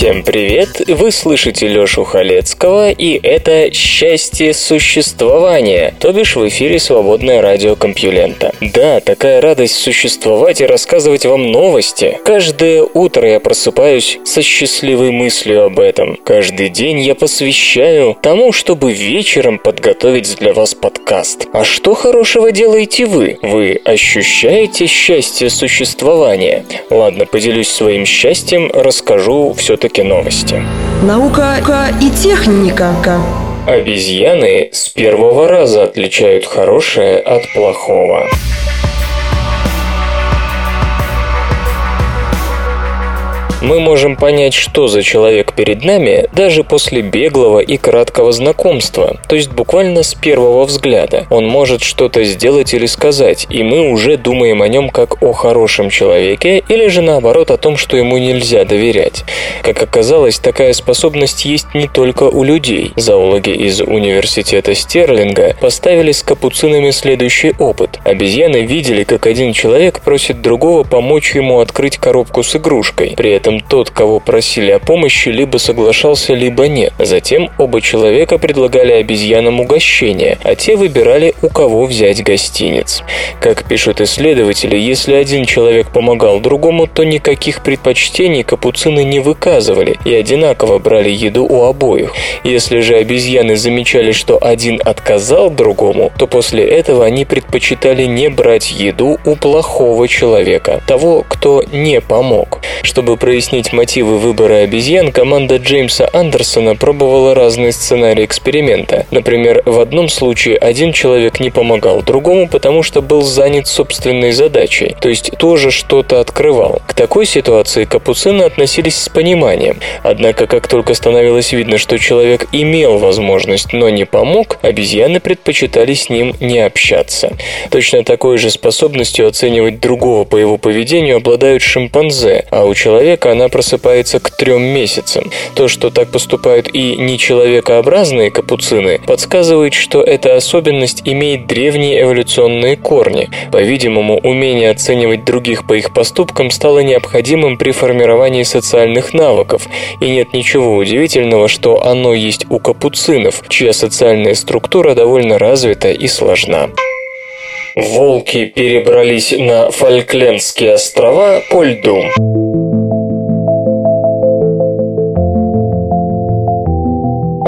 Всем привет! Вы слышите Лёшу Халецкого, и это «Счастье существования», то бишь в эфире «Свободное радио Компьюлента». Да, такая радость существовать и рассказывать вам новости. Каждое утро я просыпаюсь со счастливой мыслью об этом. Каждый день я посвящаю тому, чтобы вечером подготовить для вас подкаст. А что хорошего делаете вы? Вы ощущаете счастье существования? Ладно, поделюсь своим счастьем, расскажу все-таки новости. Наука и техника. Обезьяны с первого раза отличают хорошее от плохого. Мы можем понять, что за человек перед нами, даже после беглого и краткого знакомства, то есть буквально с первого взгляда. Он может что-то сделать или сказать, и мы уже думаем о нем как о хорошем человеке, или же наоборот о том, что ему нельзя доверять. Как оказалось, такая способность есть не только у людей. Зоологи из университета Стерлинга поставили с капуцинами следующий опыт. Обезьяны видели, как один человек просит другого помочь ему открыть коробку с игрушкой. При этом этом тот, кого просили о помощи, либо соглашался, либо нет. Затем оба человека предлагали обезьянам угощение, а те выбирали, у кого взять гостиниц. Как пишут исследователи, если один человек помогал другому, то никаких предпочтений капуцины не выказывали и одинаково брали еду у обоих. Если же обезьяны замечали, что один отказал другому, то после этого они предпочитали не брать еду у плохого человека, того, кто не помог. Чтобы прояснить прояснить мотивы выбора обезьян, команда Джеймса Андерсона пробовала разные сценарии эксперимента. Например, в одном случае один человек не помогал другому, потому что был занят собственной задачей, то есть тоже что-то открывал. К такой ситуации капуцины относились с пониманием. Однако, как только становилось видно, что человек имел возможность, но не помог, обезьяны предпочитали с ним не общаться. Точно такой же способностью оценивать другого по его поведению обладают шимпанзе, а у человека она просыпается к трем месяцам. То, что так поступают и нечеловекообразные капуцины, подсказывает, что эта особенность имеет древние эволюционные корни. По-видимому, умение оценивать других по их поступкам стало необходимым при формировании социальных навыков, и нет ничего удивительного, что оно есть у капуцинов, чья социальная структура довольно развита и сложна. Волки перебрались на Фольклендские острова по льду.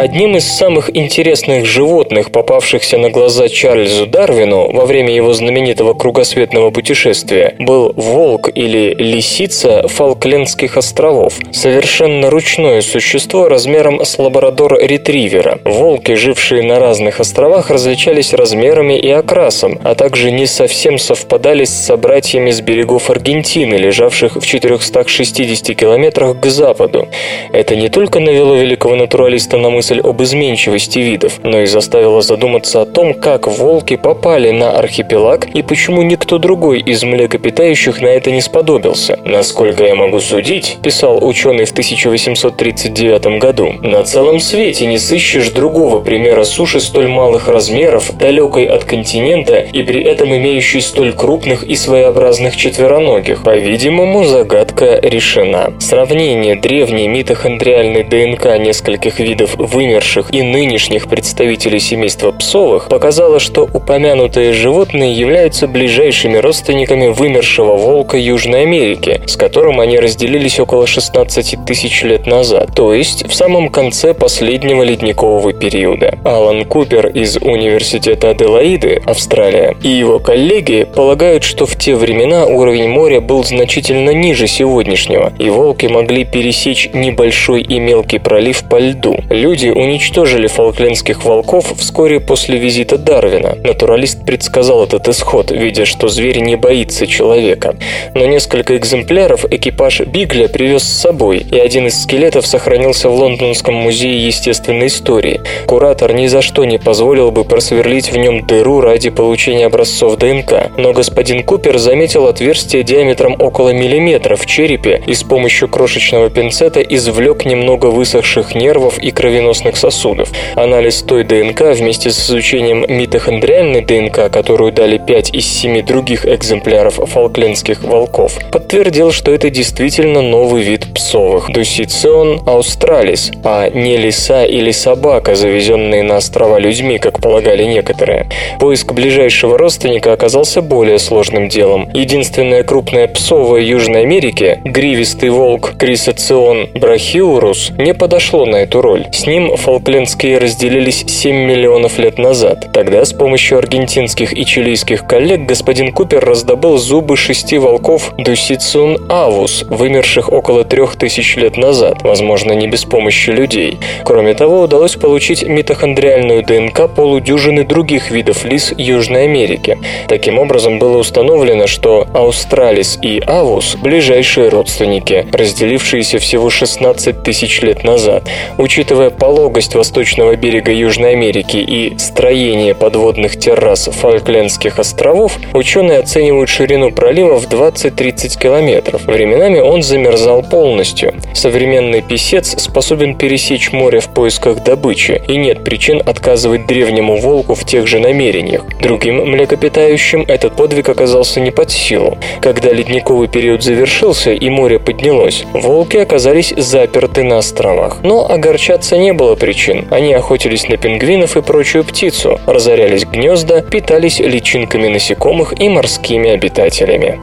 Одним из самых интересных животных, попавшихся на глаза Чарльзу Дарвину во время его знаменитого кругосветного путешествия, был волк или лисица Фолклендских островов, совершенно ручное существо размером с лабрадор-ретривера. Волки, жившие на разных островах, различались размерами и окрасом, а также не совсем совпадали с собратьями с берегов Аргентины, лежавших в 460 километрах к западу. Это не только навело великого натуралиста на мысль мысль об изменчивости видов, но и заставила задуматься о том, как волки попали на архипелаг и почему никто другой из млекопитающих на это не сподобился. Насколько я могу судить, писал ученый в 1839 году, на целом свете не сыщешь другого примера суши столь малых размеров, далекой от континента и при этом имеющей столь крупных и своеобразных четвероногих. По-видимому, загадка решена. Сравнение древней митохондриальной ДНК нескольких видов вы вымерших и нынешних представителей семейства псовых показало, что упомянутые животные являются ближайшими родственниками вымершего волка Южной Америки, с которым они разделились около 16 тысяч лет назад, то есть в самом конце последнего ледникового периода. Алан Купер из Университета Аделаиды, Австралия, и его коллеги полагают, что в те времена уровень моря был значительно ниже сегодняшнего, и волки могли пересечь небольшой и мелкий пролив по льду. Люди уничтожили фолклендских волков вскоре после визита Дарвина. Натуралист предсказал этот исход, видя, что зверь не боится человека. Но несколько экземпляров экипаж Бигля привез с собой, и один из скелетов сохранился в Лондонском музее естественной истории. Куратор ни за что не позволил бы просверлить в нем дыру ради получения образцов ДНК, но господин Купер заметил отверстие диаметром около миллиметра в черепе и с помощью крошечного пинцета извлек немного высохших нервов и кровеносных сосудов. Анализ той ДНК вместе с изучением митохондриальной ДНК, которую дали 5 из 7 других экземпляров фолклендских волков, подтвердил, что это действительно новый вид псовых – Дусицион аустралис, а не лиса или собака, завезенные на острова людьми, как полагали некоторые. Поиск ближайшего родственника оказался более сложным делом. Единственная крупная псовая Южной Америки, гривистый волк Крисоцион брахиурус, не подошло на эту роль. С ним фолклендские разделились 7 миллионов лет назад. Тогда с помощью аргентинских и чилийских коллег господин Купер раздобыл зубы шести волков Дусицун авус, вымерших около трех тысяч лет назад, возможно, не без помощи людей. Кроме того, удалось получить митохондриальную ДНК полудюжины других видов лис Южной Америки. Таким образом, было установлено, что Аустралис и Авус – ближайшие родственники, разделившиеся всего 16 тысяч лет назад. Учитывая пологость восточного берега Южной Америки и строение подводных террас Фолклендских островов, ученые оценивают ширину пролива в 20-30 километров. Временами он замерзал полностью. Современный писец способен пересечь море в поисках добычи, и нет причин отказывать древнему волку в тех же намерениях. Другим млекопитающим этот подвиг оказался не под силу. Когда ледниковый период завершился и море поднялось, волки оказались заперты на островах. Но огорчаться не было причин. Они охотились на пингвинов и прочую птицу, разорялись гнезда, питались личинками насекомых и морскими обитателями.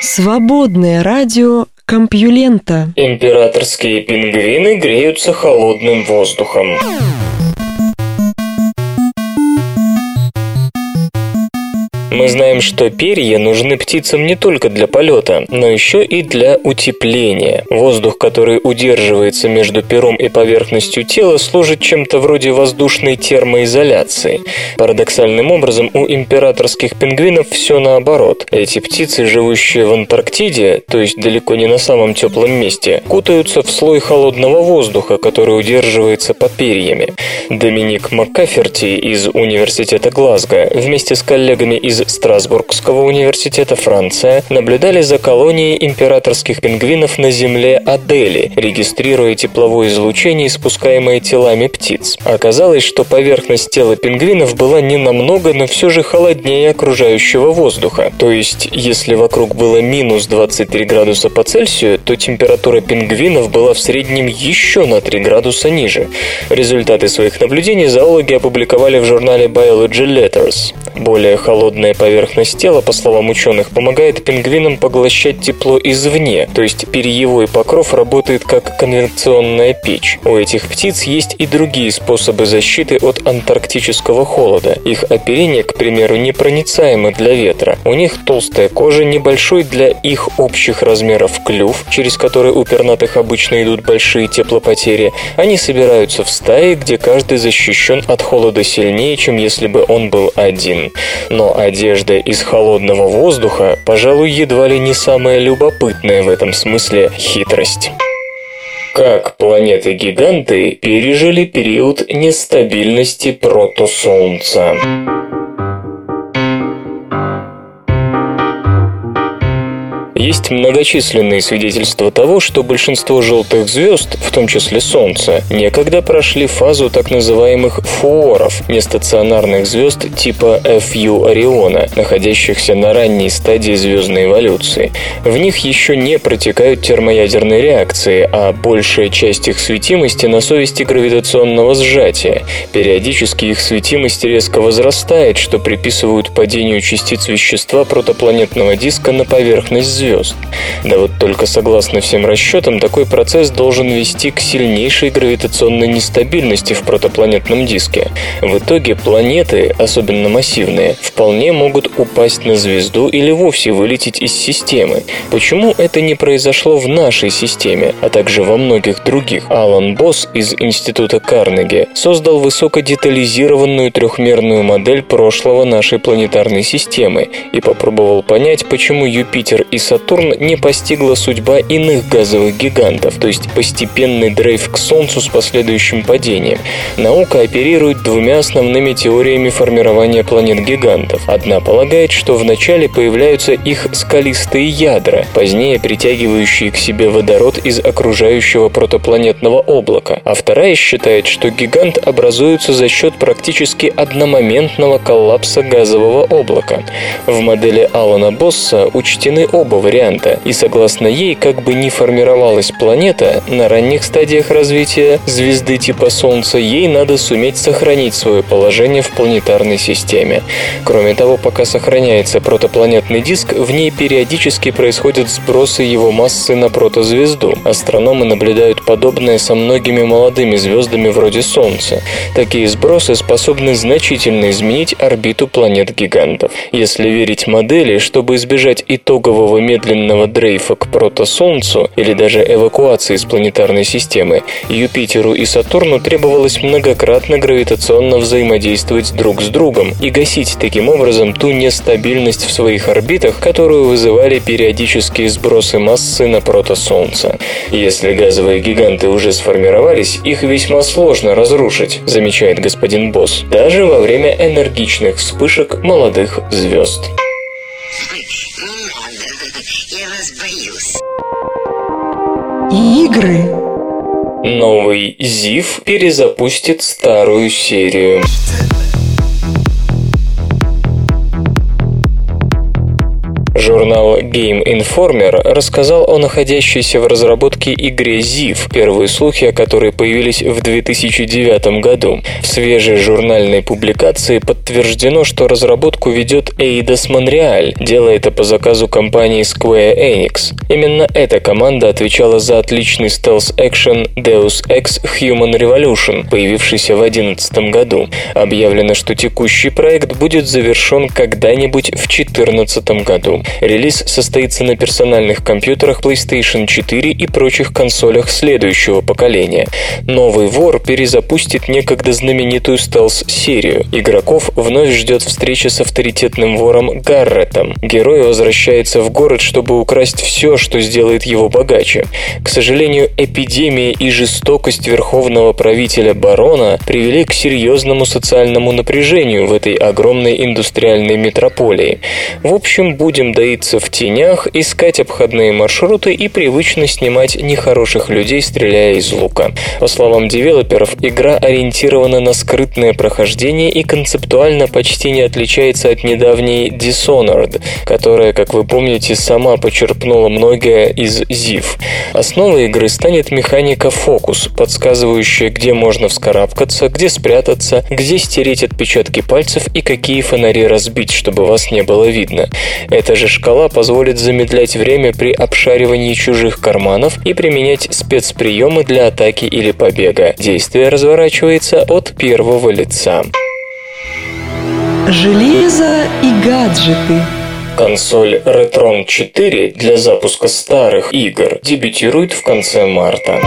Свободное радио Компьюлента. Императорские пингвины греются холодным воздухом. Мы знаем, что перья нужны птицам не только для полета, но еще и для утепления. Воздух, который удерживается между пером и поверхностью тела, служит чем-то вроде воздушной термоизоляции. Парадоксальным образом, у императорских пингвинов все наоборот. Эти птицы, живущие в Антарктиде, то есть далеко не на самом теплом месте, кутаются в слой холодного воздуха, который удерживается под перьями. Доминик Маккаферти из Университета Глазго вместе с коллегами из Страсбургского университета Франция наблюдали за колонией императорских пингвинов на земле Адели, регистрируя тепловое излучение, испускаемое телами птиц. Оказалось, что поверхность тела пингвинов была не намного, но все же холоднее окружающего воздуха. То есть, если вокруг было минус 23 градуса по Цельсию, то температура пингвинов была в среднем еще на 3 градуса ниже. Результаты своих наблюдений зоологи опубликовали в журнале Biology Letters. Более холодная поверхность тела, по словам ученых, помогает пингвинам поглощать тепло извне, то есть перьевой покров работает как конвекционная печь. У этих птиц есть и другие способы защиты от антарктического холода. Их оперение, к примеру, непроницаемо для ветра. У них толстая кожа, небольшой для их общих размеров клюв, через который у пернатых обычно идут большие теплопотери. Они собираются в стаи, где каждый защищен от холода сильнее, чем если бы он был один. Но одежда из холодного воздуха, пожалуй, едва ли не самая любопытная в этом смысле хитрость. Как планеты-гиганты пережили период нестабильности протосолнца? Есть многочисленные свидетельства того, что большинство желтых звезд, в том числе Солнце, некогда прошли фазу так называемых фуоров, нестационарных звезд типа FU Ориона, находящихся на ранней стадии звездной эволюции. В них еще не протекают термоядерные реакции, а большая часть их светимости на совести гравитационного сжатия. Периодически их светимость резко возрастает, что приписывают падению частиц вещества протопланетного диска на поверхность звезд звезд. Да вот только согласно всем расчетам, такой процесс должен вести к сильнейшей гравитационной нестабильности в протопланетном диске. В итоге планеты, особенно массивные, вполне могут упасть на звезду или вовсе вылететь из системы. Почему это не произошло в нашей системе, а также во многих других? Алан Босс из Института Карнеги создал высокодетализированную трехмерную модель прошлого нашей планетарной системы и попробовал понять, почему Юпитер и Сатурн не постигла судьба иных газовых гигантов, то есть постепенный дрейф к Солнцу с последующим падением. Наука оперирует двумя основными теориями формирования планет-гигантов. Одна полагает, что вначале появляются их скалистые ядра, позднее притягивающие к себе водород из окружающего протопланетного облака, а вторая считает, что гигант образуется за счет практически одномоментного коллапса газового облака. В модели Алана Босса учтены оба варианта, и согласно ей, как бы ни формировалась планета, на ранних стадиях развития звезды типа Солнца ей надо суметь сохранить свое положение в планетарной системе. Кроме того, пока сохраняется протопланетный диск, в ней периодически происходят сбросы его массы на протозвезду. Астрономы наблюдают подобное со многими молодыми звездами вроде Солнца. Такие сбросы способны значительно изменить орбиту планет-гигантов. Если верить модели, чтобы избежать итогового медленного дрейфа к протосолнцу или даже эвакуации из планетарной системы, Юпитеру и Сатурну требовалось многократно гравитационно взаимодействовать друг с другом и гасить таким образом ту нестабильность в своих орбитах, которую вызывали периодические сбросы массы на протосолнце. Если газовые гиганты уже сформировались, их весьма сложно разрушить, замечает господин Босс, даже во время энергичных вспышек молодых звезд. Я вас боюсь. Игры. Новый ЗИФ перезапустит старую серию. Журнал Game Informer рассказал о находящейся в разработке игре ZIF, первые слухи о которой появились в 2009 году. В свежей журнальной публикации подтверждено, что разработку ведет Eidos Montreal, делая это по заказу компании Square Enix. Именно эта команда отвечала за отличный стелс-экшен Deus Ex Human Revolution, появившийся в 2011 году. Объявлено, что текущий проект будет завершен когда-нибудь в 2014 году. Релиз состоится на персональных компьютерах PlayStation 4 и прочих консолях следующего поколения. Новый вор перезапустит некогда знаменитую стелс-серию. Игроков вновь ждет встреча с авторитетным вором Гарретом. Герой возвращается в город, чтобы украсть все, что сделает его богаче. К сожалению, эпидемия и жестокость верховного правителя барона привели к серьезному социальному напряжению в этой огромной индустриальной метрополии. В общем, будем доиться в тенях, искать обходные маршруты и привычно снимать нехороших людей, стреляя из лука. По словам девелоперов, игра ориентирована на скрытное прохождение и концептуально почти не отличается от недавней Dishonored, которая, как вы помните, сама почерпнула многое из ZIF. Основой игры станет механика фокус, подсказывающая, где можно вскарабкаться, где спрятаться, где стереть отпечатки пальцев и какие фонари разбить, чтобы вас не было видно. Эта же шкала позволит замедлять время при обшаривании чужих карманов и применять спецприемы для атаки или побега. Действие разворачивается от первого лица. Железо и гаджеты. Консоль Retron 4 для запуска старых игр дебютирует в конце марта.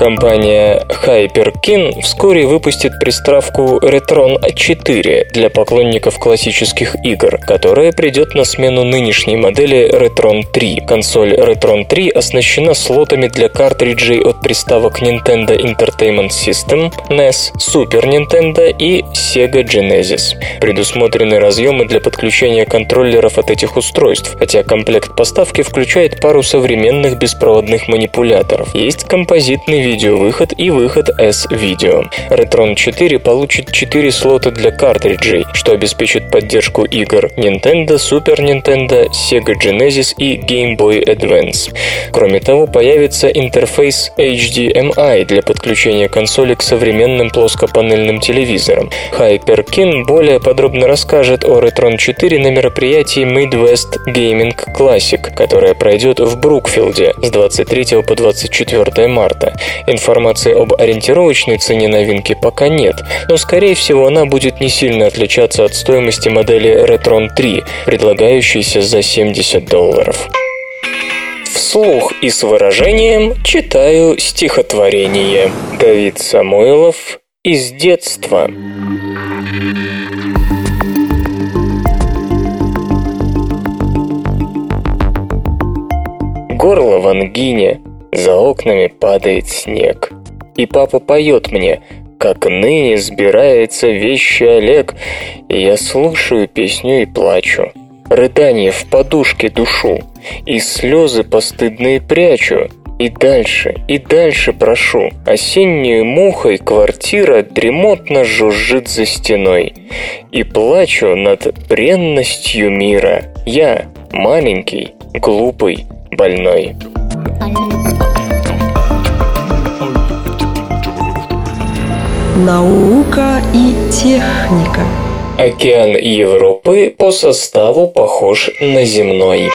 Компания HyperKin вскоре выпустит приставку Retron 4 для поклонников классических игр, которая придет на смену нынешней модели Retron 3. Консоль Retron 3 оснащена слотами для картриджей от приставок Nintendo Entertainment System, NES, Super Nintendo и Sega Genesis. Предусмотрены разъемы для подключения контроллеров от этих устройств, хотя комплект поставки включает пару современных беспроводных манипуляторов. Есть композитный видеовыход и выход S-видео. Retron 4 получит 4 слота для картриджей, что обеспечит поддержку игр Nintendo, Super Nintendo, Sega Genesis и Game Boy Advance. Кроме того, появится интерфейс HDMI для подключения консоли к современным плоскопанельным телевизорам. HyperKin более подробно расскажет о Retron 4 на мероприятии Midwest Gaming Classic, которое пройдет в Брукфилде с 23 по 24 марта. Информации об ориентировочной цене новинки пока нет, но скорее всего она будет не сильно отличаться от стоимости модели Retron 3, предлагающейся за 70 долларов. Вслух и с выражением читаю стихотворение. Давид Самойлов из детства. Горло в ангине, за окнами падает снег. И папа поет мне, как ныне сбирается вещи Олег, и я слушаю песню и плачу. Рыдание в подушке душу, и слезы постыдные прячу, и дальше, и дальше прошу. Осеннюю мухой квартира дремотно жужжит за стеной. И плачу над бренностью мира. Я маленький, глупый, больной. Наука и техника. Океан Европы по составу похож на земной.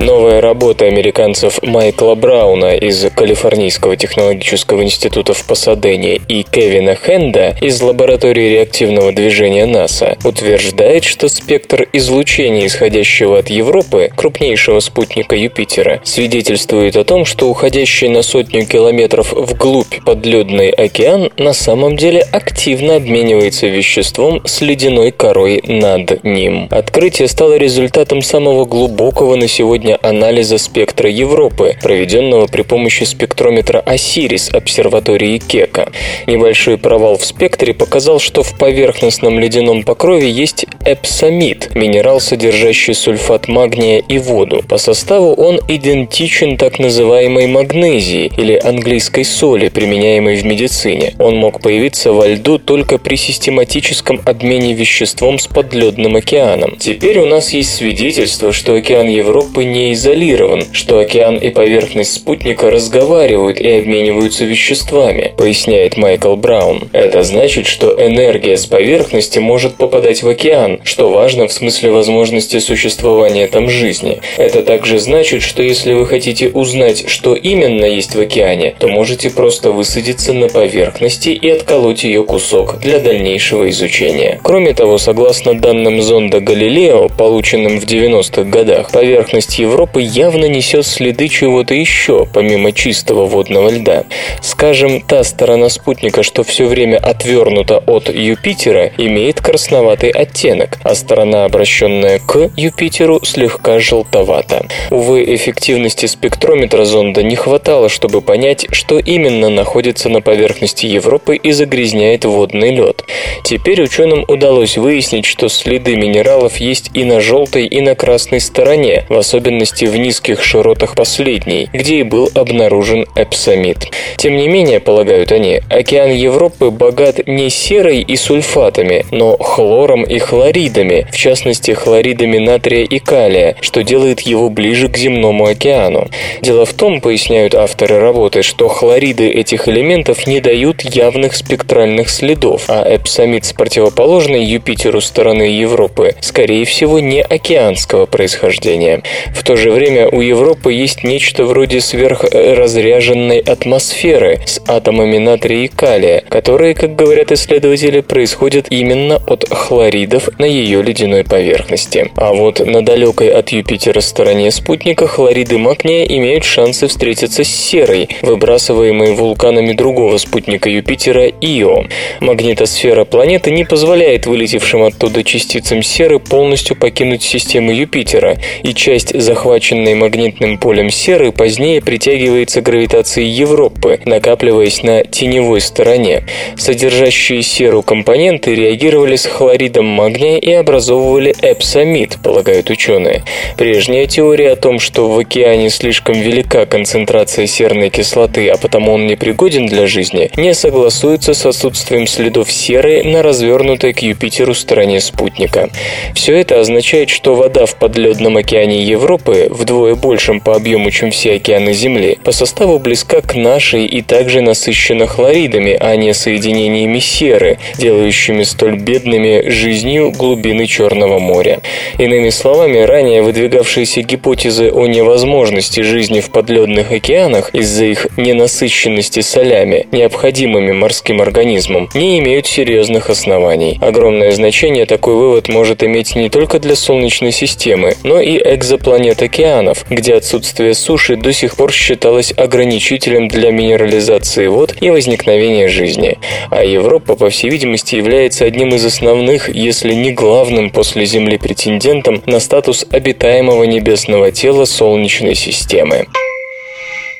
Новая работа американцев Майкла Брауна из Калифорнийского технологического института в Пасадене и Кевина Хенда из лаборатории реактивного движения НАСА утверждает, что спектр излучения, исходящего от Европы, крупнейшего спутника Юпитера, свидетельствует о том, что уходящий на сотню километров вглубь подледный океан на самом деле активно обменивается веществом с ледяной корой над ним. Открытие стало результатом самого глубокого на сегодня анализа спектра Европы, проведенного при помощи спектрометра Осирис обсерватории Кека. Небольшой провал в спектре показал, что в поверхностном ледяном покрове есть эпсамид, минерал, содержащий сульфат магния и воду. По составу он идентичен так называемой магнезии или английской соли, применяемой в медицине. Он мог появиться во льду только при систематическом обмене веществом с подледным океаном. Теперь у нас есть свидетельство, что океан Европы не изолирован, что океан и поверхность спутника разговаривают и обмениваются веществами, поясняет Майкл Браун. Это значит, что энергия с поверхности может попадать в океан, что важно в смысле возможности существования там жизни. Это также значит, что если вы хотите узнать, что именно есть в океане, то можете просто высадиться на поверхности и отколоть ее кусок для дальнейшего изучения. Кроме того, согласно данным зонда Галилео, полученным в 90-х годах, поверхность Европы явно несет следы чего-то еще, помимо чистого водного льда. Скажем, та сторона спутника, что все время отвернута от Юпитера, имеет красноватый оттенок, а сторона, обращенная к Юпитеру, слегка желтовата. Увы, эффективности спектрометра зонда не хватало, чтобы понять, что именно находится на поверхности Европы и загрязняет водный лед. Теперь ученым удалось выяснить, что следы минералов есть и на желтой, и на красной стороне, в особенности особенности в низких широтах последней, где и был обнаружен эпсамид. Тем не менее, полагают они, океан Европы богат не серой и сульфатами, но хлором и хлоридами, в частности хлоридами натрия и калия, что делает его ближе к земному океану. Дело в том, поясняют авторы работы, что хлориды этих элементов не дают явных спектральных следов, а эпсамид с противоположной Юпитеру стороны Европы, скорее всего, не океанского происхождения. В то же время у Европы есть нечто вроде сверхразряженной атмосферы с атомами натрия и калия, которые, как говорят исследователи, происходят именно от хлоридов на ее ледяной поверхности. А вот на далекой от Юпитера стороне спутника хлориды магния имеют шансы встретиться с серой, выбрасываемой вулканами другого спутника Юпитера Ио. Магнитосфера планеты не позволяет вылетевшим оттуда частицам серы полностью покинуть систему Юпитера, и часть захваченной захваченной магнитным полем серы, позднее притягивается гравитацией Европы, накапливаясь на теневой стороне. Содержащие серу компоненты реагировали с хлоридом магния и образовывали эпсамид, полагают ученые. Прежняя теория о том, что в океане слишком велика концентрация серной кислоты, а потому он непригоден для жизни, не согласуется с отсутствием следов серы на развернутой к Юпитеру стороне спутника. Все это означает, что вода в подледном океане Европы, вдвое большем по объему, чем все океаны Земли, по составу близка к нашей и также насыщена хлоридами, а не соединениями серы, делающими столь бедными жизнью глубины Черного моря. Иными словами, ранее выдвигавшиеся гипотезы о невозможности жизни в подледных океанах из-за их ненасыщенности солями, необходимыми морским организмам, не имеют серьезных оснований. Огромное значение такой вывод может иметь не только для Солнечной системы, но и экзопланет океанов, где отсутствие суши до сих пор считалось ограничителем для минерализации вод и возникновения жизни. А Европа, по всей видимости, является одним из основных, если не главным после Земли претендентом на статус обитаемого небесного тела Солнечной системы.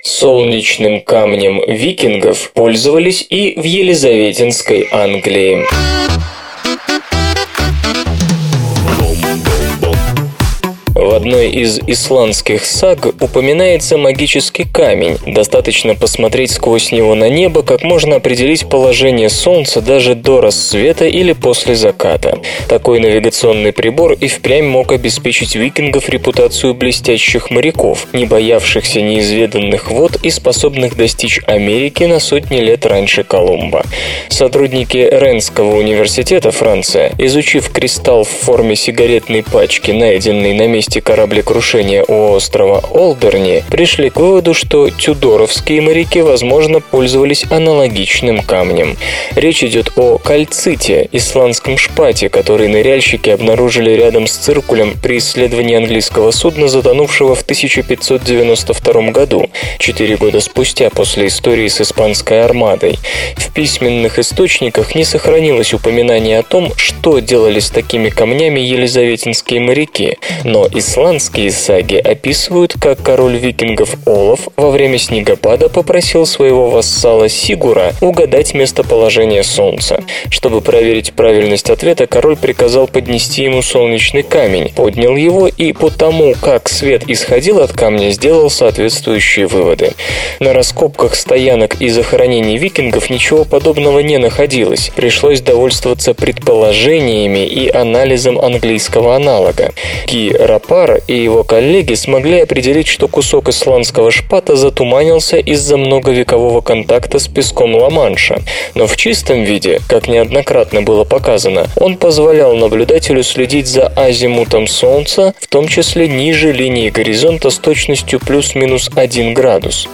Солнечным камнем викингов пользовались и в Елизаветинской Англии. В одной из исландских саг упоминается магический камень. Достаточно посмотреть сквозь него на небо, как можно определить положение Солнца даже до рассвета или после заката. Такой навигационный прибор и впрямь мог обеспечить викингов репутацию блестящих моряков, не боявшихся неизведанных вод и способных достичь Америки на сотни лет раньше Колумба. Сотрудники Ренского университета Франция, изучив кристалл в форме сигаретной пачки, найденный на месте месте кораблекрушения у острова Олдерни, пришли к выводу, что тюдоровские моряки, возможно, пользовались аналогичным камнем. Речь идет о кальците, исландском шпате, который ныряльщики обнаружили рядом с циркулем при исследовании английского судна, затонувшего в 1592 году, четыре года спустя после истории с испанской армадой. В письменных источниках не сохранилось упоминания о том, что делали с такими камнями елизаветинские моряки, но исландские саги описывают, как король викингов Олаф во время снегопада попросил своего вассала Сигура угадать местоположение Солнца. Чтобы проверить правильность ответа, король приказал поднести ему солнечный камень, поднял его и по тому, как свет исходил от камня, сделал соответствующие выводы. На раскопках стоянок и захоронений викингов ничего подобного не находилось. Пришлось довольствоваться предположениями и анализом английского аналога. Ки Рап Пар и его коллеги смогли определить, что кусок исландского шпата затуманился из-за многовекового контакта с песком Ла-Манша. Но в чистом виде, как неоднократно было показано, он позволял наблюдателю следить за азимутом Солнца, в том числе ниже линии горизонта с точностью плюс-минус 1 градус.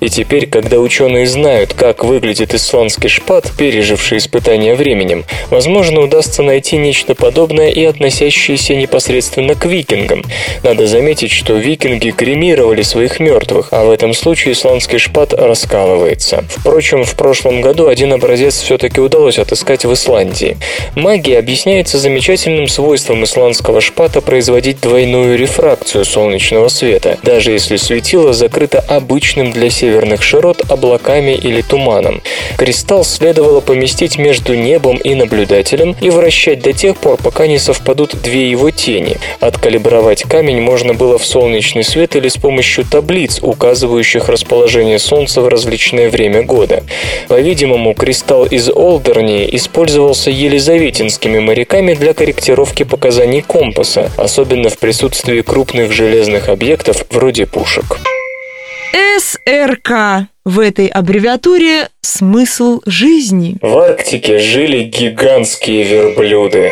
И теперь, когда ученые знают, как выглядит исландский шпат, переживший испытания временем, возможно, удастся найти нечто подобное и относящееся непосредственно к викингам, викингам. Надо заметить, что викинги кремировали своих мертвых, а в этом случае исландский шпат раскалывается. Впрочем, в прошлом году один образец все-таки удалось отыскать в Исландии. Магия объясняется замечательным свойством исландского шпата производить двойную рефракцию солнечного света, даже если светило закрыто обычным для северных широт облаками или туманом. Кристалл следовало поместить между небом и наблюдателем и вращать до тех пор, пока не совпадут две его тени. Откалибровать Трактовать камень можно было в солнечный свет или с помощью таблиц, указывающих расположение Солнца в различное время года. По-видимому, кристалл из Олдерни использовался елизаветинскими моряками для корректировки показаний компаса, особенно в присутствии крупных железных объектов вроде пушек. СРК. В этой аббревиатуре смысл жизни. В Арктике жили гигантские верблюды.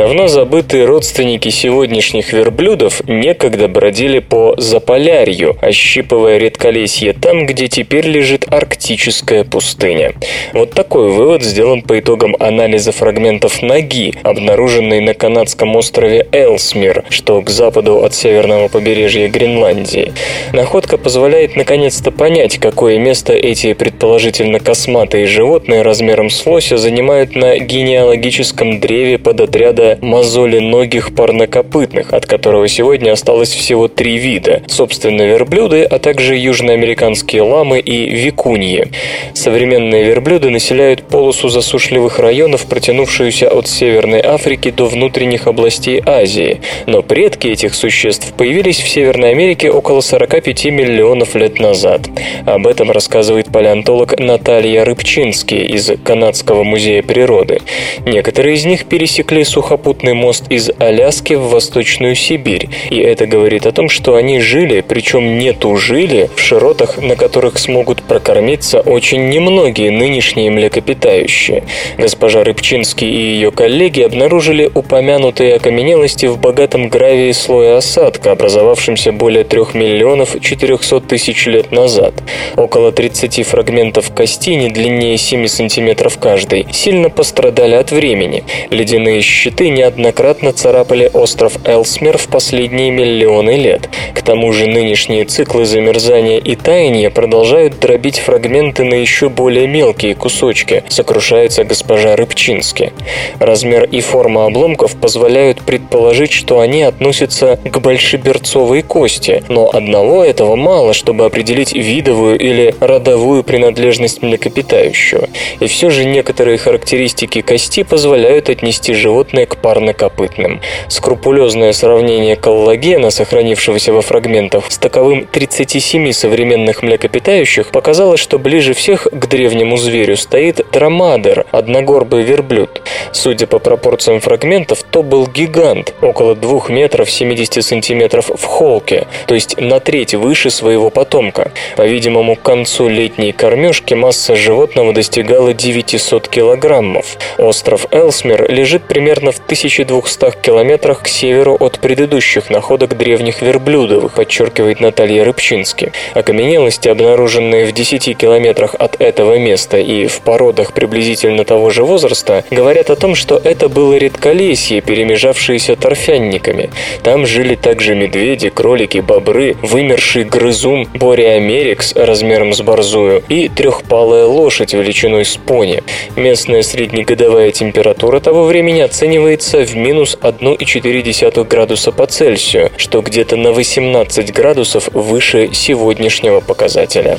Давно забытые родственники сегодняшних верблюдов некогда бродили по Заполярью, ощипывая редколесье там, где теперь лежит арктическая пустыня. Вот такой вывод сделан по итогам анализа фрагментов ноги, обнаруженной на канадском острове Элсмир, что к западу от северного побережья Гренландии. Находка позволяет наконец-то понять, какое место эти предположительно косматые животные размером с лося занимают на генеалогическом древе под отряда мозоли ногих парнокопытных, от которого сегодня осталось всего три вида, собственно, верблюды, а также южноамериканские ламы и викуньи. Современные верблюды населяют полосу засушливых районов, протянувшуюся от Северной Африки до внутренних областей Азии, но предки этих существ появились в Северной Америке около 45 миллионов лет назад. Об этом рассказывает палеонтолог Наталья Рыбчинский из Канадского музея природы. Некоторые из них пересекли сухопутный мост из Аляски в Восточную Сибирь, и это говорит о том, что они жили, причем не тужили, в широтах, на которых смогут прокормиться очень немногие нынешние млекопитающие. Госпожа Рыбчинский и ее коллеги обнаружили упомянутые окаменелости в богатом гравии слоя осадка, образовавшемся более 3 миллионов 400 тысяч лет назад. Около 30 фрагментов кости, не длиннее 7 сантиметров каждый, сильно пострадали от времени. Ледяные щиты неоднократно царапали остров Элсмер в последние миллионы лет. К тому же нынешние циклы замерзания и таяния продолжают дробить фрагменты на еще более мелкие кусочки, сокрушается госпожа Рыбчински. Размер и форма обломков позволяют предположить, что они относятся к большеберцовой кости, но одного этого мало, чтобы определить видовую или родовую принадлежность млекопитающего. И все же некоторые характеристики кости позволяют отнести животное к парнокопытным. Скрупулезное сравнение коллагена, сохранившегося во фрагментах, с таковым 37 современных млекопитающих показало, что ближе всех к древнему зверю стоит драмадер, одногорбый верблюд. Судя по пропорциям фрагментов, то был гигант, около 2 метров 70 сантиметров в холке, то есть на треть выше своего потомка. По-видимому, к концу летней кормежки масса животного достигала 900 килограммов. Остров Элсмер лежит примерно в 1200 километрах к северу от предыдущих находок древних верблюдовых, подчеркивает Наталья Рыбчински. Окаменелости, обнаруженные в 10 километрах от этого места и в породах приблизительно того же возраста, говорят о том, что это было редколесье, перемежавшееся торфянниками. Там жили также медведи, кролики, бобры, вымерший грызун Бориамерикс размером с борзую и трехпалая лошадь величиной с пони. Местная среднегодовая температура того времени оценивается в минус 1,4 градуса по Цельсию, что где-то на 18 градусов выше сегодняшнего показателя.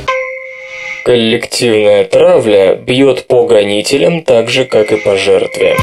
Коллективная травля бьет по гонителям так же, как и по жертве.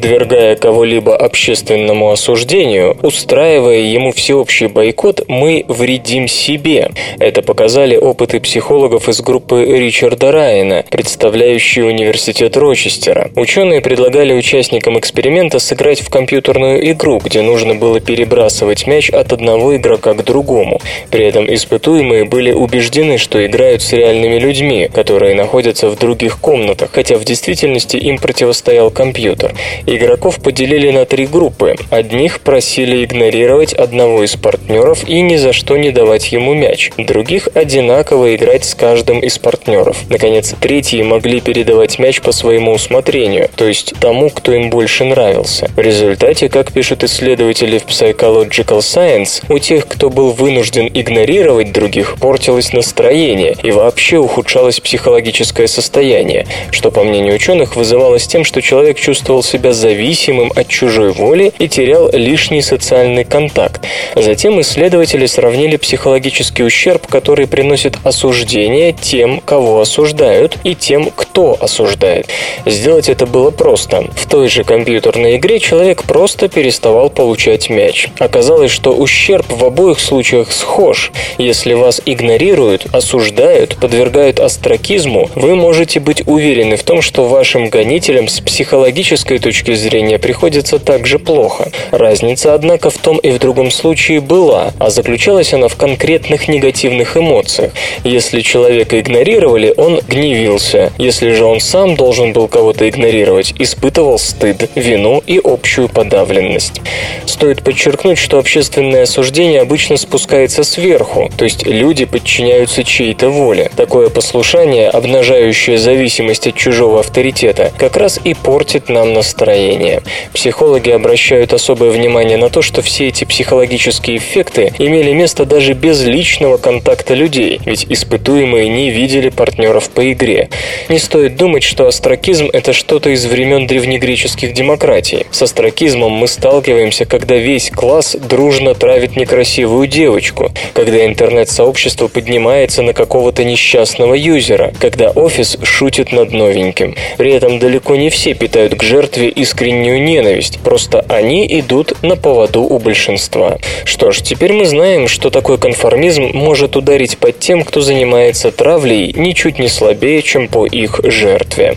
Подвергая кого-либо общественному осуждению, устраивая ему всеобщий бойкот, мы вредим себе. Это показали опыты психологов из группы Ричарда Райана, представляющие университет Рочестера. Ученые предлагали участникам эксперимента сыграть в компьютерную игру, где нужно было перебрасывать мяч от одного игрока к другому. При этом испытуемые были убеждены, что играют с реальными людьми, которые находятся в других комнатах, хотя в действительности им противостоял компьютер. Игроков поделили на три группы. Одних просили игнорировать одного из партнеров и ни за что не давать ему мяч. Других одинаково играть с каждым из партнеров. Наконец, третьи могли передавать мяч по своему усмотрению, то есть тому, кто им больше нравился. В результате, как пишут исследователи в Psychological Science, у тех, кто был вынужден игнорировать других, портилось настроение и вообще ухудшалось психологическое состояние, что, по мнению ученых, вызывалось тем, что человек чувствовал себя зависимым от чужой воли и терял лишний социальный контакт. Затем исследователи сравнили психологический ущерб, который приносит осуждение тем, кого осуждают, и тем, кто осуждает. Сделать это было просто. В той же компьютерной игре человек просто переставал получать мяч. Оказалось, что ущерб в обоих случаях схож. Если вас игнорируют, осуждают, подвергают остракизму, вы можете быть уверены в том, что вашим гонителям с психологической точки точки зрения приходится так же плохо. Разница, однако, в том и в другом случае была, а заключалась она в конкретных негативных эмоциях. Если человека игнорировали, он гневился. Если же он сам должен был кого-то игнорировать, испытывал стыд, вину и общую подавленность. Стоит подчеркнуть, что общественное осуждение обычно спускается сверху, то есть люди подчиняются чьей-то воле. Такое послушание, обнажающее зависимость от чужого авторитета, как раз и портит нам настроение настроения. Психологи обращают особое внимание на то, что все эти психологические эффекты имели место даже без личного контакта людей, ведь испытуемые не видели партнеров по игре. Не стоит думать, что астракизм – это что-то из времен древнегреческих демократий. С астракизмом мы сталкиваемся, когда весь класс дружно травит некрасивую девочку, когда интернет-сообщество поднимается на какого-то несчастного юзера, когда офис шутит над новеньким. При этом далеко не все питают к жертве искреннюю ненависть, просто они идут на поводу у большинства. Что ж, теперь мы знаем, что такой конформизм может ударить под тем, кто занимается травлей ничуть не слабее, чем по их жертве.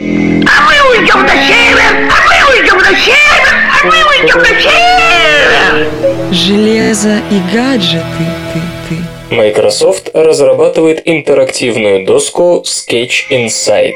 А мы уйдем на север! А мы уйдем на север! А мы уйдем на север! Железо и гаджеты, ты, ты. Microsoft разрабатывает интерактивную доску Sketch Insight.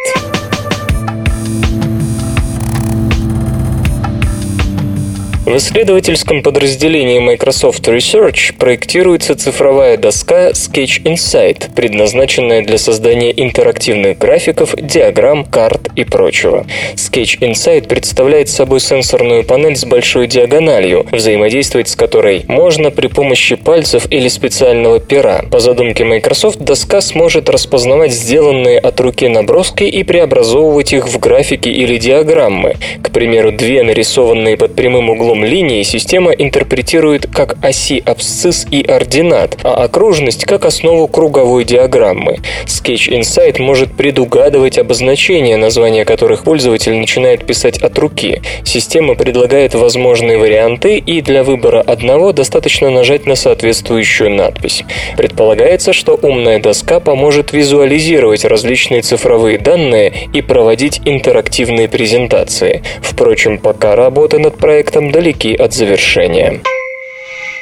В исследовательском подразделении Microsoft Research проектируется цифровая доска Sketch Insight, предназначенная для создания интерактивных графиков, диаграмм, карт и прочего. Sketch Insight представляет собой сенсорную панель с большой диагональю, взаимодействовать с которой можно при помощи пальцев или специального пера. По задумке Microsoft, доска сможет распознавать сделанные от руки наброски и преобразовывать их в графики или диаграммы. К примеру, две нарисованные под прямым углом линии система интерпретирует как оси абсцисс и ординат, а окружность как основу круговой диаграммы. Sketch Insight может предугадывать обозначения, названия которых пользователь начинает писать от руки. Система предлагает возможные варианты, и для выбора одного достаточно нажать на соответствующую надпись. Предполагается, что умная доска поможет визуализировать различные цифровые данные и проводить интерактивные презентации. Впрочем, пока работа над проектом далеки от завершения.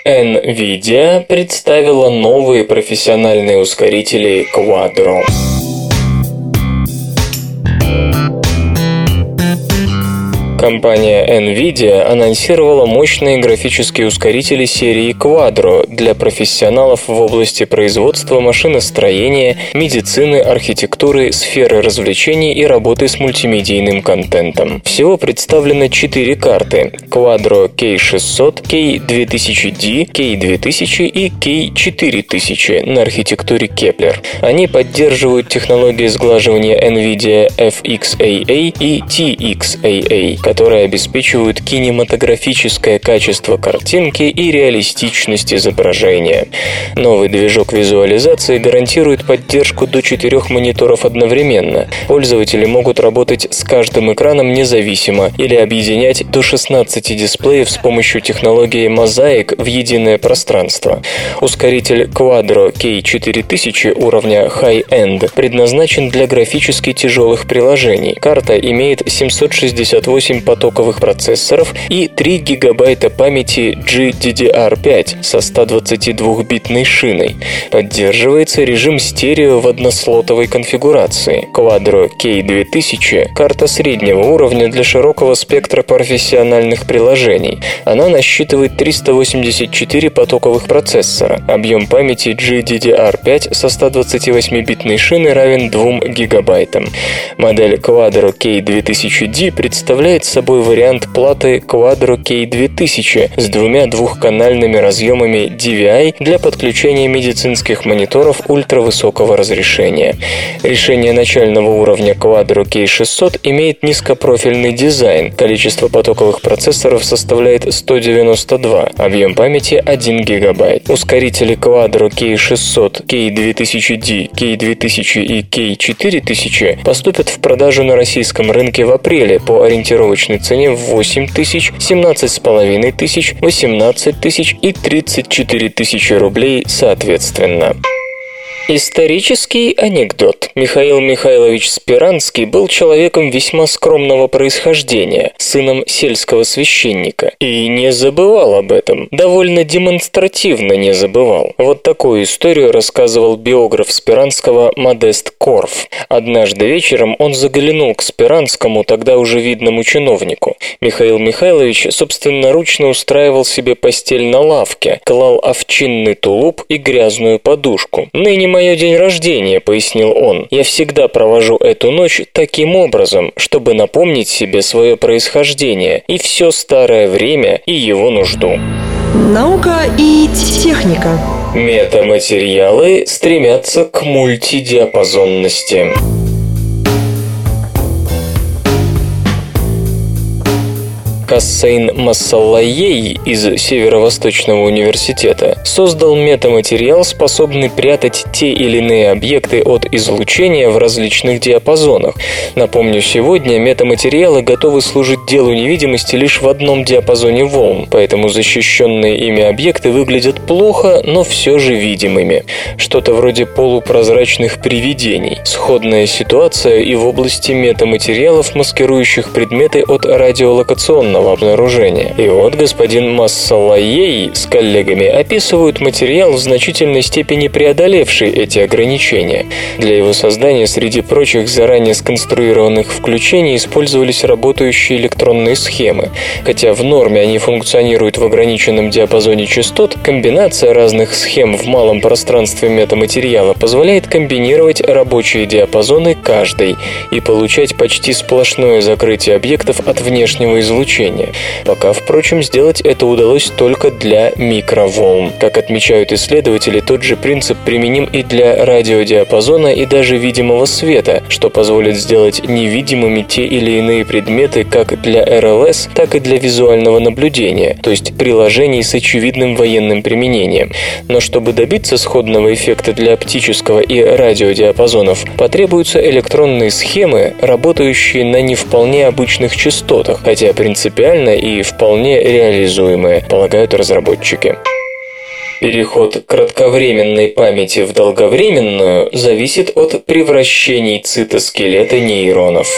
NVIDIA представила новые профессиональные ускорители Quadro. Компания NVIDIA анонсировала мощные графические ускорители серии Quadro для профессионалов в области производства, машиностроения, медицины, архитектуры, сферы развлечений и работы с мультимедийным контентом. Всего представлено 4 карты – Quadro K600, K2000D, K2000 и K4000 на архитектуре Kepler. Они поддерживают технологии сглаживания NVIDIA FXAA и TXAA, которые обеспечивают кинематографическое качество картинки и реалистичность изображения. Новый движок визуализации гарантирует поддержку до четырех мониторов одновременно. Пользователи могут работать с каждым экраном независимо или объединять до 16 дисплеев с помощью технологии мозаик в единое пространство. Ускоритель Quadro K4000 уровня High-End предназначен для графически тяжелых приложений. Карта имеет 768 потоковых процессоров и 3 гигабайта памяти GDDR5 со 122-битной шиной. Поддерживается режим стерео в однослотовой конфигурации. Quadro K2000 – карта среднего уровня для широкого спектра профессиональных приложений. Она насчитывает 384 потоковых процессора. Объем памяти GDDR5 со 128-битной шиной равен 2 гигабайтам. Модель Quadro K2000D представляет собой вариант платы Quadro K2000 с двумя двухканальными разъемами DVI для подключения медицинских мониторов ультравысокого разрешения. Решение начального уровня Quadro K600 имеет низкопрофильный дизайн. Количество потоковых процессоров составляет 192, объем памяти 1 гигабайт. Ускорители Quadro K600, K2000D, K2000 и K4000 поступят в продажу на российском рынке в апреле по ориентировочной цене в 8 тысяч, 17 с половиной тысяч, 18 тысяч и 34 тысячи рублей соответственно. Исторический анекдот. Михаил Михайлович Спиранский был человеком весьма скромного происхождения, сыном сельского священника. И не забывал об этом. Довольно демонстративно не забывал. Вот такую историю рассказывал биограф Спиранского Модест Корф. Однажды вечером он заглянул к Спиранскому, тогда уже видному чиновнику. Михаил Михайлович собственноручно устраивал себе постель на лавке, клал овчинный тулуп и грязную подушку. Ныне мое день рождения», — пояснил он. «Я всегда провожу эту ночь таким образом, чтобы напомнить себе свое происхождение и все старое время и его нужду». Наука и техника. Метаматериалы стремятся к мультидиапазонности. Кассейн Массаллаей из Северо-Восточного университета создал метаматериал, способный прятать те или иные объекты от излучения в различных диапазонах. Напомню, сегодня метаматериалы готовы служить делу невидимости лишь в одном диапазоне волн, поэтому защищенные ими объекты выглядят плохо, но все же видимыми. Что-то вроде полупрозрачных привидений. Сходная ситуация и в области метаматериалов, маскирующих предметы от радиолокационного военного обнаружения. И вот господин Массалаей с коллегами описывают материал в значительной степени преодолевший эти ограничения. Для его создания среди прочих заранее сконструированных включений использовались работающие электронные схемы. Хотя в норме они функционируют в ограниченном диапазоне частот, комбинация разных схем в малом пространстве метаматериала позволяет комбинировать рабочие диапазоны каждой и получать почти сплошное закрытие объектов от внешнего излучения излучения. Пока, впрочем, сделать это удалось только для микроволн. Как отмечают исследователи, тот же принцип применим и для радиодиапазона и даже видимого света, что позволит сделать невидимыми те или иные предметы как для РЛС, так и для визуального наблюдения, то есть приложений с очевидным военным применением. Но чтобы добиться сходного эффекта для оптического и радиодиапазонов, потребуются электронные схемы, работающие на не вполне обычных частотах, хотя принцип принципиально и вполне реализуемое, полагают разработчики. Переход кратковременной памяти в долговременную зависит от превращений цитоскелета нейронов.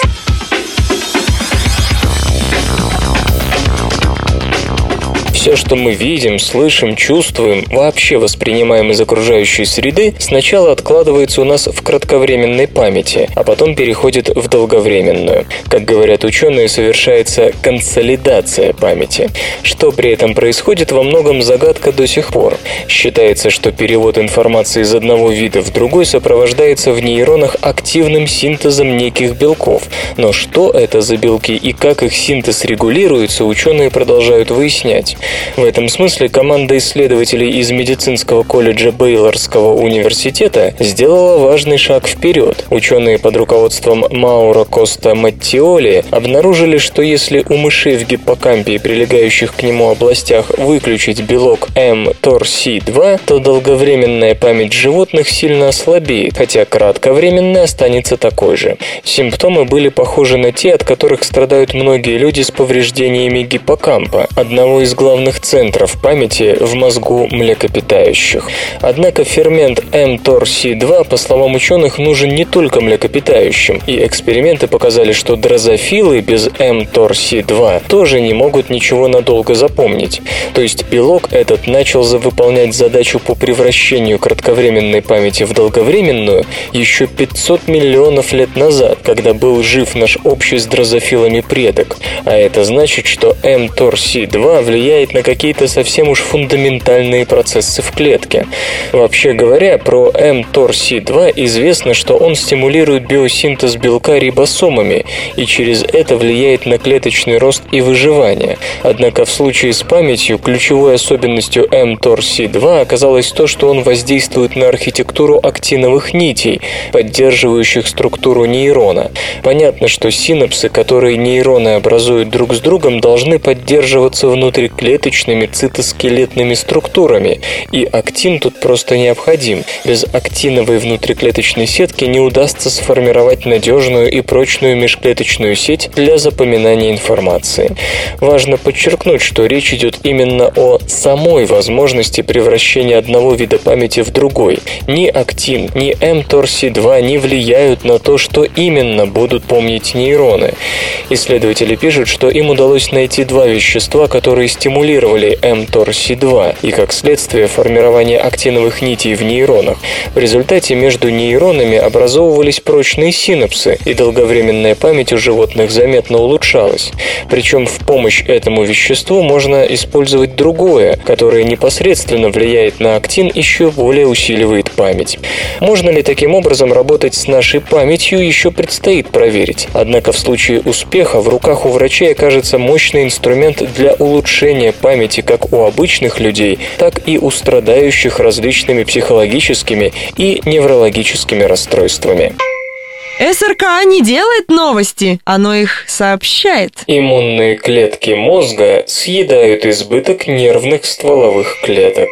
Все, что мы видим, слышим, чувствуем, вообще воспринимаем из окружающей среды, сначала откладывается у нас в кратковременной памяти, а потом переходит в долговременную. Как говорят ученые, совершается консолидация памяти. Что при этом происходит, во многом загадка до сих пор. Считается, что перевод информации из одного вида в другой сопровождается в нейронах активным синтезом неких белков. Но что это за белки и как их синтез регулируется, ученые продолжают выяснять. В этом смысле команда исследователей из медицинского колледжа Бейлорского университета сделала важный шаг вперед. Ученые под руководством Маура Коста Маттиоли обнаружили, что если у мышей в гиппокампе и прилегающих к нему областях выключить белок mTORC2, то долговременная память животных сильно ослабеет, хотя кратковременная останется такой же. Симптомы были похожи на те, от которых страдают многие люди с повреждениями гиппокампа, одного из главных главных центров памяти в мозгу млекопитающих. Однако фермент mTORC2, по словам ученых, нужен не только млекопитающим, и эксперименты показали, что дрозофилы без mTORC2 тоже не могут ничего надолго запомнить. То есть белок этот начал выполнять задачу по превращению кратковременной памяти в долговременную еще 500 миллионов лет назад, когда был жив наш общий с дрозофилами предок. А это значит, что mTORC2 влияет влияет на какие-то совсем уж фундаментальные процессы в клетке. Вообще говоря, про mTORC2 известно, что он стимулирует биосинтез белка рибосомами и через это влияет на клеточный рост и выживание. Однако в случае с памятью ключевой особенностью mTORC2 оказалось то, что он воздействует на архитектуру актиновых нитей, поддерживающих структуру нейрона. Понятно, что синапсы, которые нейроны образуют друг с другом, должны поддерживаться внутри клетки клеточными цитоскелетными структурами, и актин тут просто необходим. Без актиновой внутриклеточной сетки не удастся сформировать надежную и прочную межклеточную сеть для запоминания информации. Важно подчеркнуть, что речь идет именно о самой возможности превращения одного вида памяти в другой. Ни актин, ни mTORC2 не влияют на то, что именно будут помнить нейроны. Исследователи пишут, что им удалось найти два вещества, которые стимулируют стимулировали mTOR-C2 и, как следствие, формирование актиновых нитей в нейронах. В результате между нейронами образовывались прочные синапсы, и долговременная память у животных заметно улучшалась. Причем в помощь этому веществу можно использовать другое, которое непосредственно влияет на актин, еще более усиливает память. Можно ли таким образом работать с нашей памятью, еще предстоит проверить. Однако в случае успеха в руках у врачей окажется мощный инструмент для улучшения памяти как у обычных людей, так и у страдающих различными психологическими и неврологическими расстройствами. СРК не делает новости, оно их сообщает. Иммунные клетки мозга съедают избыток нервных стволовых клеток.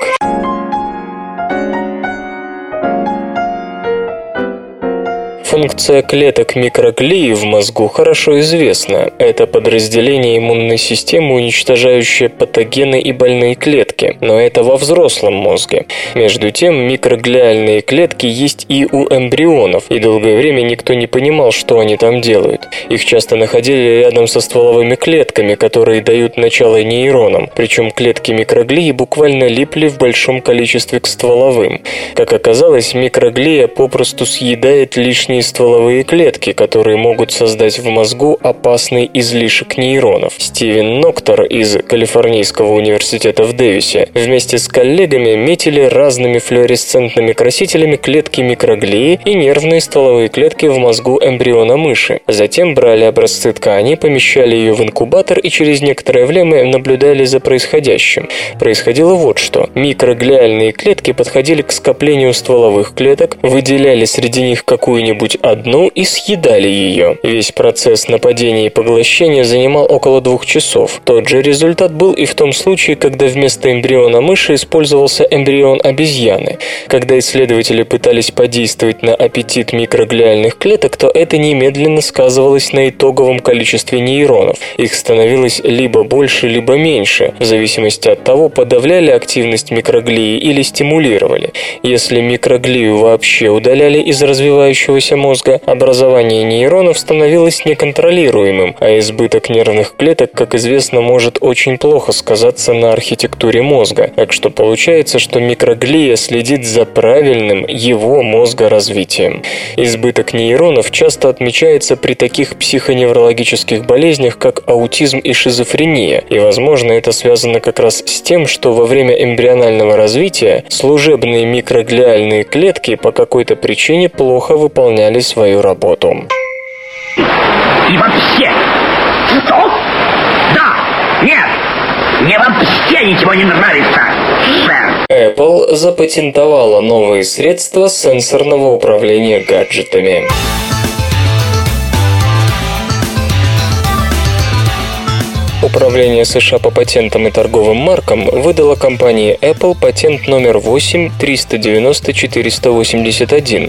Функция клеток микроглии в мозгу хорошо известна. Это подразделение иммунной системы, уничтожающее патогены и больные клетки, но это во взрослом мозге. Между тем, микроглиальные клетки есть и у эмбрионов, и долгое время никто не понимал, что они там делают. Их часто находили рядом со стволовыми клетками, которые дают начало нейронам, причем клетки микроглии буквально липли в большом количестве к стволовым. Как оказалось, микроглия попросту съедает лишние лишние стволовые клетки, которые могут создать в мозгу опасный излишек нейронов. Стивен Ноктор из Калифорнийского университета в Дэвисе вместе с коллегами метили разными флуоресцентными красителями клетки микроглии и нервные стволовые клетки в мозгу эмбриона мыши. Затем брали образцы ткани, помещали ее в инкубатор и через некоторое время наблюдали за происходящим. Происходило вот что. Микроглиальные клетки подходили к скоплению стволовых клеток, выделяли среди них какую-нибудь какую-нибудь одну и съедали ее. Весь процесс нападения и поглощения занимал около двух часов. Тот же результат был и в том случае, когда вместо эмбриона мыши использовался эмбрион обезьяны. Когда исследователи пытались подействовать на аппетит микроглиальных клеток, то это немедленно сказывалось на итоговом количестве нейронов. Их становилось либо больше, либо меньше, в зависимости от того, подавляли активность микроглии или стимулировали. Если микроглию вообще удаляли из развивающегося мозга, образование нейронов становилось неконтролируемым, а избыток нервных клеток, как известно, может очень плохо сказаться на архитектуре мозга. Так что получается, что микроглия следит за правильным его мозгоразвитием. Избыток нейронов часто отмечается при таких психоневрологических болезнях, как аутизм и шизофрения, и, возможно, это связано как раз с тем, что во время эмбрионального развития служебные микроглиальные клетки по какой-то причине плохо выполняли выполняли свою работу. И вообще, что? Да, нет, мне вообще ничего не нравится, сэр. Apple запатентовала новые средства сенсорного управления гаджетами. Управление США по патентам и торговым маркам выдало компании Apple патент номер 8 390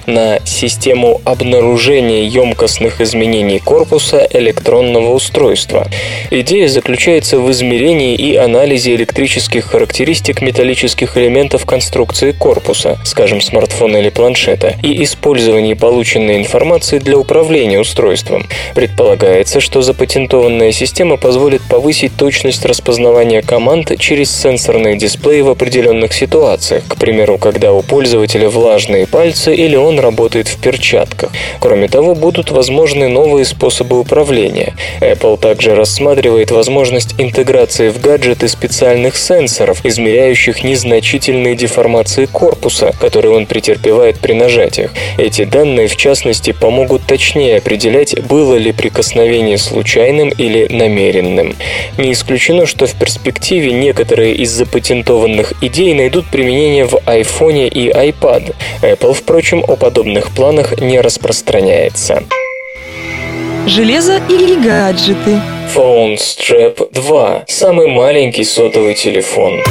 на систему обнаружения емкостных изменений корпуса электронного устройства. Идея заключается в измерении и анализе электрических характеристик металлических элементов конструкции корпуса, скажем, смартфона или планшета, и использовании полученной информации для управления устройством. Предполагается, что запатентованная система позволит по повысить точность распознавания команд через сенсорные дисплеи в определенных ситуациях, к примеру, когда у пользователя влажные пальцы или он работает в перчатках. Кроме того, будут возможны новые способы управления. Apple также рассматривает возможность интеграции в гаджеты специальных сенсоров, измеряющих незначительные деформации корпуса, которые он претерпевает при нажатиях. Эти данные, в частности, помогут точнее определять, было ли прикосновение случайным или намеренным. Не исключено, что в перспективе некоторые из запатентованных идей найдут применение в iPhone и iPad. Apple, впрочем, о подобных планах не распространяется. Железо или гаджеты? Phone Strap 2 – самый маленький сотовый телефон.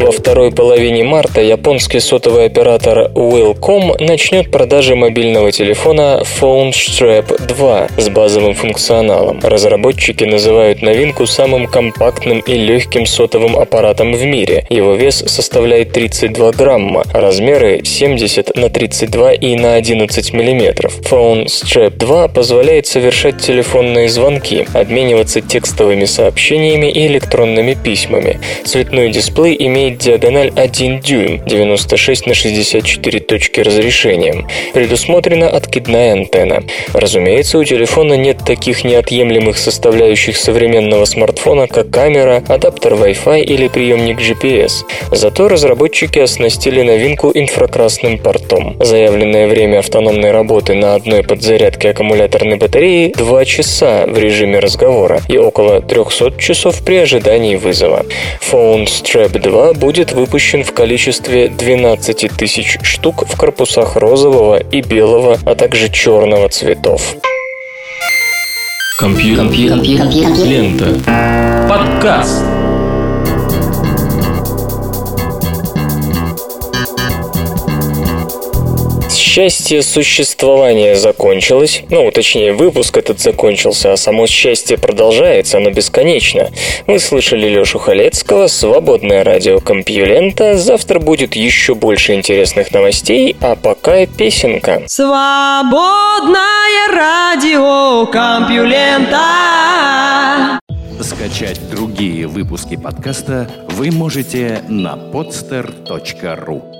Во второй половине марта японский сотовый оператор Willcom начнет продажи мобильного телефона Phone Strap 2 с базовым функционалом. Разработчики называют новинку самым компактным и легким сотовым аппаратом в мире. Его вес составляет 32 грамма, размеры 70 на 32 и на 11 миллиметров. Phone Strap 2 позволяет совершать телефонные звонки, обмениваться текстовыми сообщениями и электронными письмами. Цветной дисплей имеет диагональ 1 дюйм, 96 на 64 точки разрешением. Предусмотрена откидная антенна. Разумеется, у телефона нет таких неотъемлемых составляющих современного смартфона, как камера, адаптер Wi-Fi или приемник GPS. Зато разработчики оснастили новинку инфракрасным портом. Заявленное время автономной работы на одной подзарядке аккумуляторной батареи 2 часа в режиме разговора и около 300 часов при ожидании вызова. Phone Strap 2 будет выпущен в количестве 12 тысяч штук в корпусах розового и белого, а также черного цветов. Компьютер. Лента. Подкаст. Счастье существования закончилось, ну, точнее, выпуск этот закончился, а само счастье продолжается, оно бесконечно. Вы слышали Лешу Халецкого, свободное радио Компьюлента. Завтра будет еще больше интересных новостей, а пока песенка. Свободное радио Компьюлента. Скачать другие выпуски подкаста вы можете на podster.ru